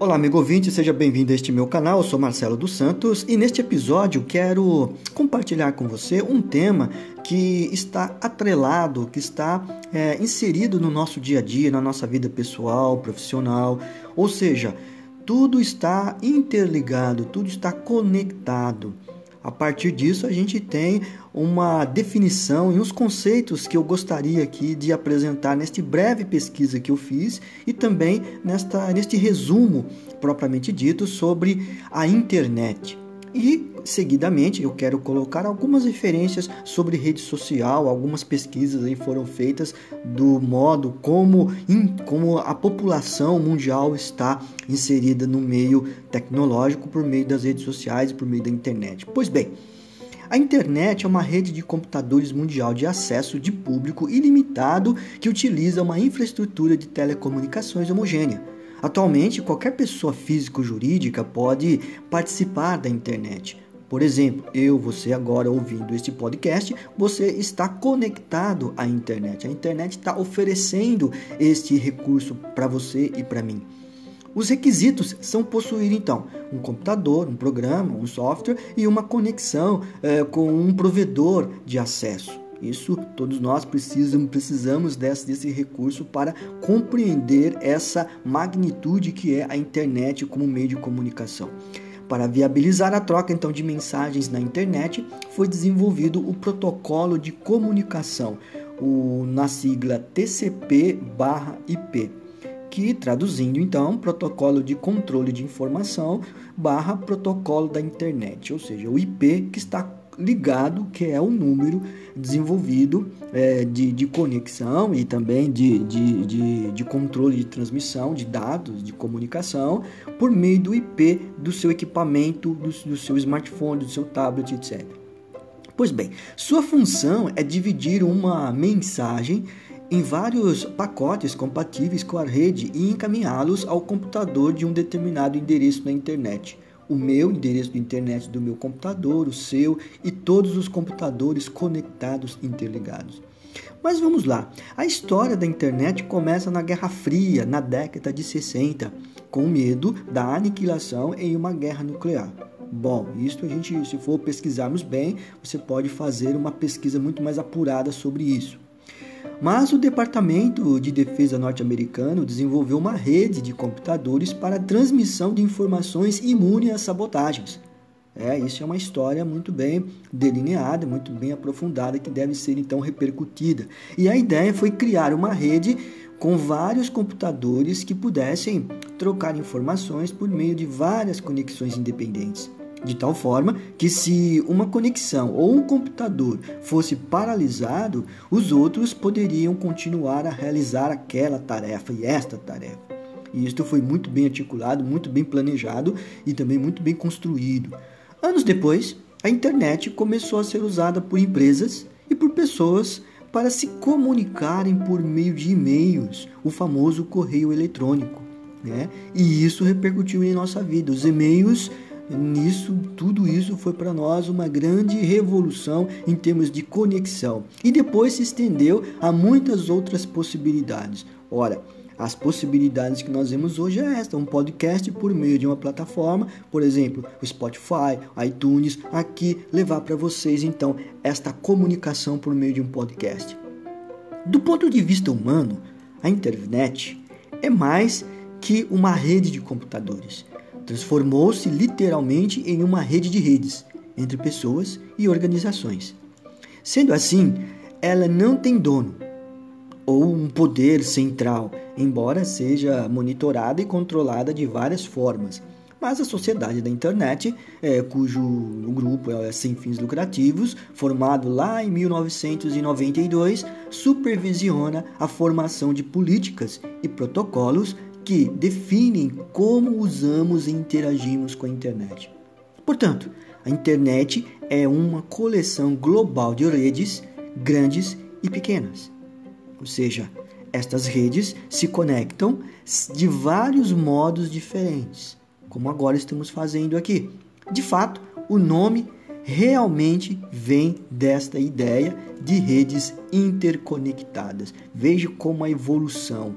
Olá, amigo ouvinte, seja bem-vindo a este meu canal. Eu sou Marcelo dos Santos e neste episódio quero compartilhar com você um tema que está atrelado, que está é, inserido no nosso dia a dia, na nossa vida pessoal, profissional, ou seja, tudo está interligado, tudo está conectado. A partir disso, a gente tem uma definição e uns conceitos que eu gostaria aqui de apresentar neste breve pesquisa que eu fiz e também nesta, neste resumo propriamente dito sobre a internet. E, seguidamente, eu quero colocar algumas referências sobre rede social, algumas pesquisas aí foram feitas do modo como, como a população mundial está inserida no meio tecnológico por meio das redes sociais e por meio da internet. Pois bem, a internet é uma rede de computadores mundial de acesso de público ilimitado que utiliza uma infraestrutura de telecomunicações homogênea Atualmente, qualquer pessoa física ou jurídica pode participar da internet. Por exemplo, eu, você agora ouvindo este podcast, você está conectado à internet. A internet está oferecendo este recurso para você e para mim. Os requisitos são possuir então um computador, um programa, um software e uma conexão é, com um provedor de acesso. Isso todos nós precisamos, desse, desse recurso para compreender essa magnitude que é a internet como meio de comunicação. Para viabilizar a troca então de mensagens na internet, foi desenvolvido o protocolo de comunicação, o, na sigla TCP/IP, que traduzindo então protocolo de controle de informação barra protocolo da internet, ou seja, o IP que está ligado, que é o número desenvolvido é, de, de conexão e também de, de, de, de controle de transmissão de dados, de comunicação, por meio do IP do seu equipamento, do, do seu smartphone, do seu tablet, etc. Pois bem, sua função é dividir uma mensagem em vários pacotes compatíveis com a rede e encaminhá-los ao computador de um determinado endereço na internet o meu endereço de internet do meu computador, o seu e todos os computadores conectados interligados. Mas vamos lá. A história da internet começa na Guerra Fria, na década de 60, com medo da aniquilação em uma guerra nuclear. Bom, isso a gente, se for pesquisarmos bem, você pode fazer uma pesquisa muito mais apurada sobre isso. Mas o Departamento de Defesa norte-americano desenvolveu uma rede de computadores para transmissão de informações imune a sabotagens. É, isso é uma história muito bem delineada, muito bem aprofundada, que deve ser então repercutida. E a ideia foi criar uma rede com vários computadores que pudessem trocar informações por meio de várias conexões independentes de tal forma que se uma conexão ou um computador fosse paralisado, os outros poderiam continuar a realizar aquela tarefa e esta tarefa. E isto foi muito bem articulado, muito bem planejado e também muito bem construído. Anos depois, a internet começou a ser usada por empresas e por pessoas para se comunicarem por meio de e-mails, o famoso correio eletrônico. Né? E isso repercutiu em nossa vida. Os e-mails Nisso, tudo isso foi para nós uma grande revolução em termos de conexão e depois se estendeu a muitas outras possibilidades. Ora, as possibilidades que nós vemos hoje é esta, um podcast por meio de uma plataforma, por exemplo, o Spotify, iTunes, aqui levar para vocês então esta comunicação por meio de um podcast. Do ponto de vista humano, a internet é mais que uma rede de computadores transformou-se literalmente em uma rede de redes entre pessoas e organizações. Sendo assim, ela não tem dono ou um poder central, embora seja monitorada e controlada de várias formas. Mas a sociedade da internet, é, cujo grupo é sem fins lucrativos, formado lá em 1992, supervisiona a formação de políticas e protocolos que definem como usamos e interagimos com a internet. Portanto, a internet é uma coleção global de redes grandes e pequenas. Ou seja, estas redes se conectam de vários modos diferentes, como agora estamos fazendo aqui. De fato, o nome realmente vem desta ideia de redes interconectadas. Veja como a evolução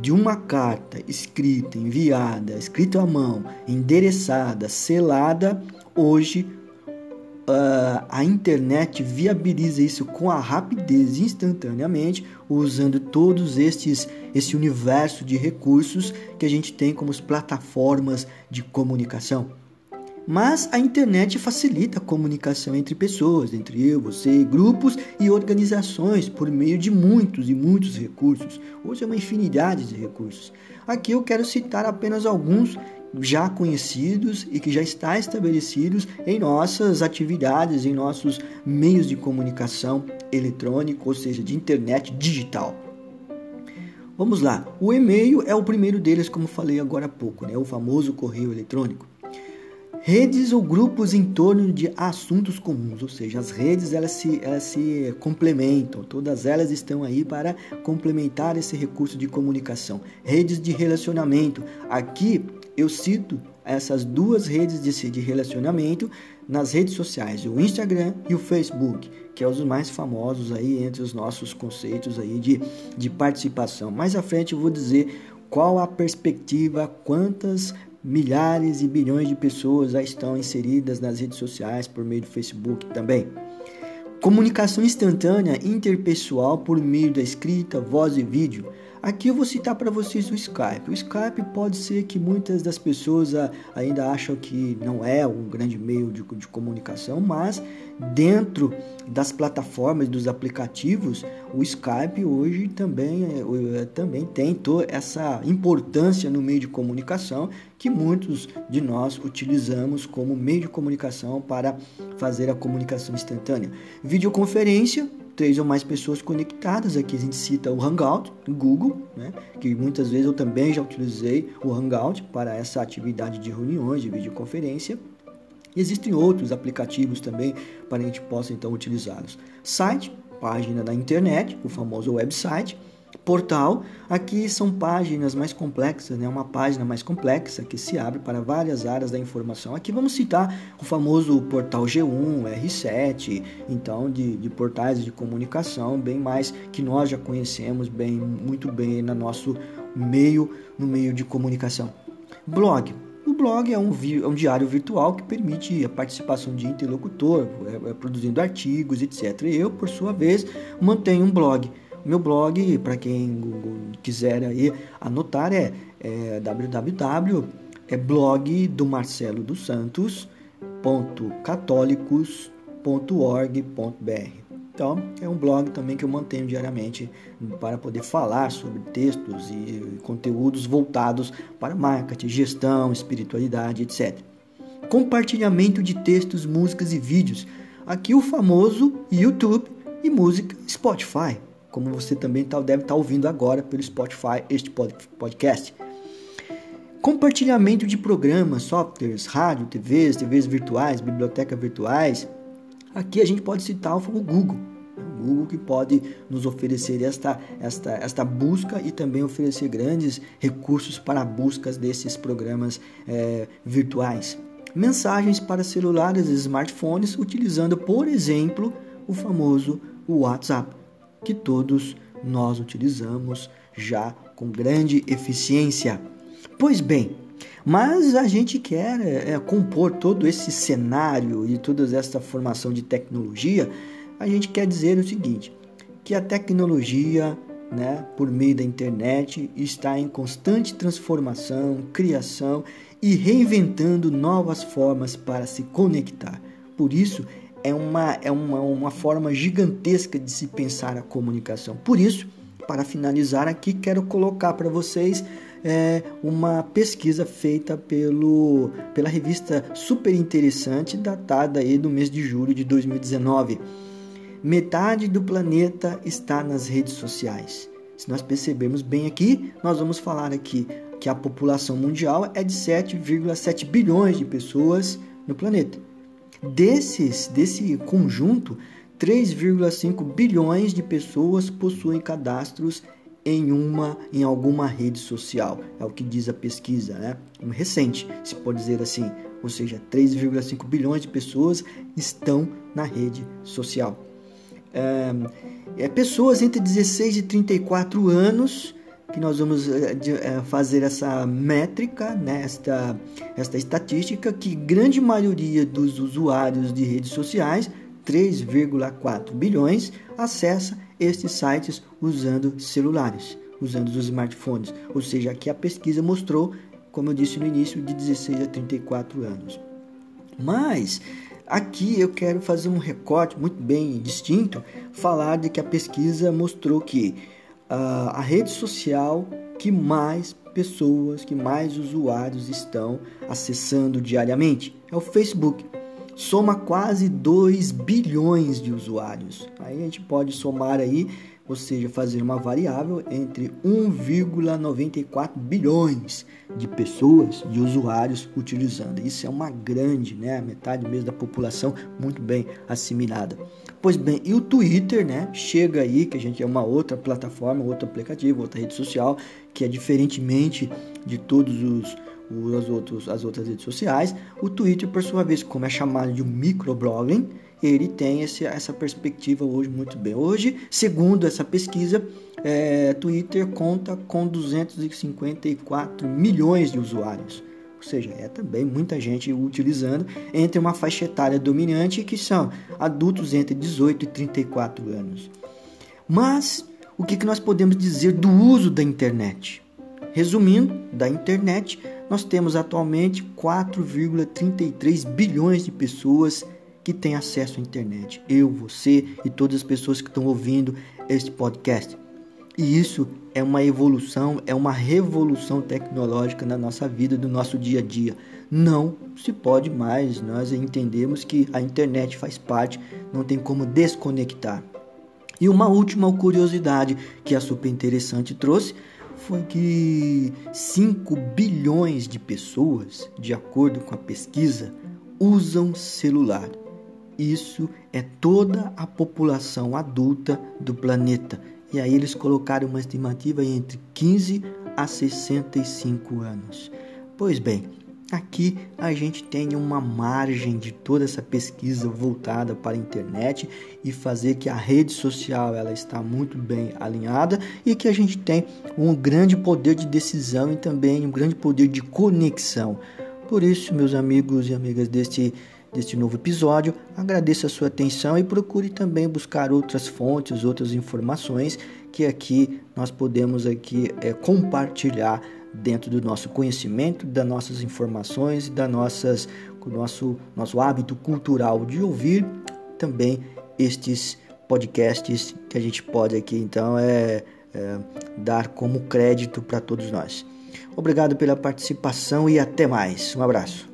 de uma carta escrita, enviada, escrita à mão, endereçada, selada, hoje uh, a internet viabiliza isso com a rapidez instantaneamente, usando todos estes esse universo de recursos que a gente tem como as plataformas de comunicação. Mas a internet facilita a comunicação entre pessoas, entre eu, você, grupos e organizações por meio de muitos e muitos recursos. Hoje é uma infinidade de recursos. Aqui eu quero citar apenas alguns já conhecidos e que já está estabelecidos em nossas atividades, em nossos meios de comunicação eletrônico, ou seja, de internet digital. Vamos lá. O e-mail é o primeiro deles, como falei agora há pouco, né? O famoso correio eletrônico. Redes ou grupos em torno de assuntos comuns, ou seja, as redes elas se, elas se complementam, todas elas estão aí para complementar esse recurso de comunicação. Redes de relacionamento. Aqui eu cito essas duas redes de, de relacionamento nas redes sociais, o Instagram e o Facebook, que é os mais famosos aí entre os nossos conceitos aí de, de participação. Mais à frente eu vou dizer qual a perspectiva, quantas milhares e bilhões de pessoas já estão inseridas nas redes sociais por meio do Facebook também. Comunicação instantânea interpessoal por meio da escrita, voz e vídeo. Aqui eu vou citar para vocês o Skype. O Skype pode ser que muitas das pessoas ainda acham que não é um grande meio de, de comunicação, mas dentro das plataformas, dos aplicativos, o Skype hoje também, é, é, também tem toda essa importância no meio de comunicação que muitos de nós utilizamos como meio de comunicação para fazer a comunicação instantânea. Videoconferência três ou mais pessoas conectadas. Aqui a gente cita o Hangout, Google, né? que muitas vezes eu também já utilizei o Hangout para essa atividade de reuniões, de videoconferência. E existem outros aplicativos também para a gente possa então utilizá-los. Site, página da internet, o famoso website portal. Aqui são páginas mais complexas, né? uma página mais complexa que se abre para várias áreas da informação. Aqui vamos citar o famoso portal G1, R7, então de, de portais de comunicação, bem mais que nós já conhecemos bem, muito bem no nosso meio, no meio de comunicação. Blog. O blog é um, é um diário virtual que permite a participação de interlocutor, é, é, produzindo artigos, etc. Eu, por sua vez, mantenho um blog meu blog, para quem quiser aí anotar, é, é www blog do Marcelo dos Santos católicos.org.br. Então, é um blog também que eu mantenho diariamente para poder falar sobre textos e conteúdos voltados para marketing, gestão, espiritualidade, etc. Compartilhamento de textos, músicas e vídeos. Aqui o famoso YouTube e música Spotify como você também tá, deve estar tá ouvindo agora pelo Spotify este podcast. Compartilhamento de programas, softwares, rádio, TVs, TVs virtuais, bibliotecas virtuais. Aqui a gente pode citar o Google. O Google que pode nos oferecer esta, esta, esta busca e também oferecer grandes recursos para buscas desses programas é, virtuais. Mensagens para celulares e smartphones utilizando, por exemplo, o famoso WhatsApp que todos nós utilizamos já com grande eficiência. Pois bem, mas a gente quer é, compor todo esse cenário e toda essa formação de tecnologia, a gente quer dizer o seguinte, que a tecnologia, né, por meio da internet, está em constante transformação, criação e reinventando novas formas para se conectar. Por isso, é uma, é uma, uma forma gigantesca de se pensar a comunicação. Por isso, para finalizar aqui, quero colocar para vocês é, uma pesquisa feita pelo, pela revista super interessante, datada aí do mês de julho de 2019. Metade do planeta está nas redes sociais. Se nós percebermos bem aqui, nós vamos falar aqui que a população mundial é de 7,7 bilhões de pessoas no planeta. Desses, desse conjunto, 3,5 bilhões de pessoas possuem cadastros em uma em alguma rede social. É o que diz a pesquisa, né? Recente, se pode dizer assim, ou seja, 3,5 bilhões de pessoas estão na rede social. É, é, pessoas entre 16 e 34 anos que nós vamos é, é, fazer essa métrica, né, esta, esta estatística, que grande maioria dos usuários de redes sociais, 3,4 bilhões, acessa estes sites usando celulares, usando os smartphones. Ou seja, aqui a pesquisa mostrou, como eu disse no início, de 16 a 34 anos. Mas aqui eu quero fazer um recorte muito bem distinto, falar de que a pesquisa mostrou que a rede social que mais pessoas, que mais usuários estão acessando diariamente é o Facebook soma quase 2 bilhões de usuários. Aí a gente pode somar aí, ou seja, fazer uma variável entre 1,94 bilhões de pessoas, de usuários utilizando. Isso é uma grande, né, metade mesmo da população muito bem assimilada. Pois bem, e o Twitter, né, chega aí que a gente é uma outra plataforma, outro aplicativo, outra rede social que é diferentemente de todos os os outros, as outras redes sociais. O Twitter, por sua vez, como é chamado de um microblogging, ele tem esse, essa perspectiva hoje muito bem. Hoje, segundo essa pesquisa, é, Twitter conta com 254 milhões de usuários. Ou seja, é também muita gente utilizando entre uma faixa etária dominante que são adultos entre 18 e 34 anos. Mas o que, que nós podemos dizer do uso da internet? Resumindo, da internet, nós temos atualmente 4,33 bilhões de pessoas que têm acesso à internet. Eu, você e todas as pessoas que estão ouvindo este podcast. E isso é uma evolução, é uma revolução tecnológica na nossa vida, no nosso dia a dia. Não se pode mais, nós entendemos que a internet faz parte, não tem como desconectar. E uma última curiosidade que a Super Interessante trouxe foi que 5 bilhões de pessoas, de acordo com a pesquisa, usam celular. Isso é toda a população adulta do planeta. E aí eles colocaram uma estimativa entre 15 a 65 anos. Pois bem, Aqui a gente tem uma margem de toda essa pesquisa voltada para a internet e fazer que a rede social ela está muito bem alinhada e que a gente tem um grande poder de decisão e também um grande poder de conexão. Por isso, meus amigos e amigas deste deste novo episódio, agradeço a sua atenção e procure também buscar outras fontes, outras informações que aqui nós podemos aqui é, compartilhar dentro do nosso conhecimento, das nossas informações, da nossas, nosso, nosso hábito cultural de ouvir também estes podcasts que a gente pode aqui então é, é dar como crédito para todos nós. Obrigado pela participação e até mais. Um abraço.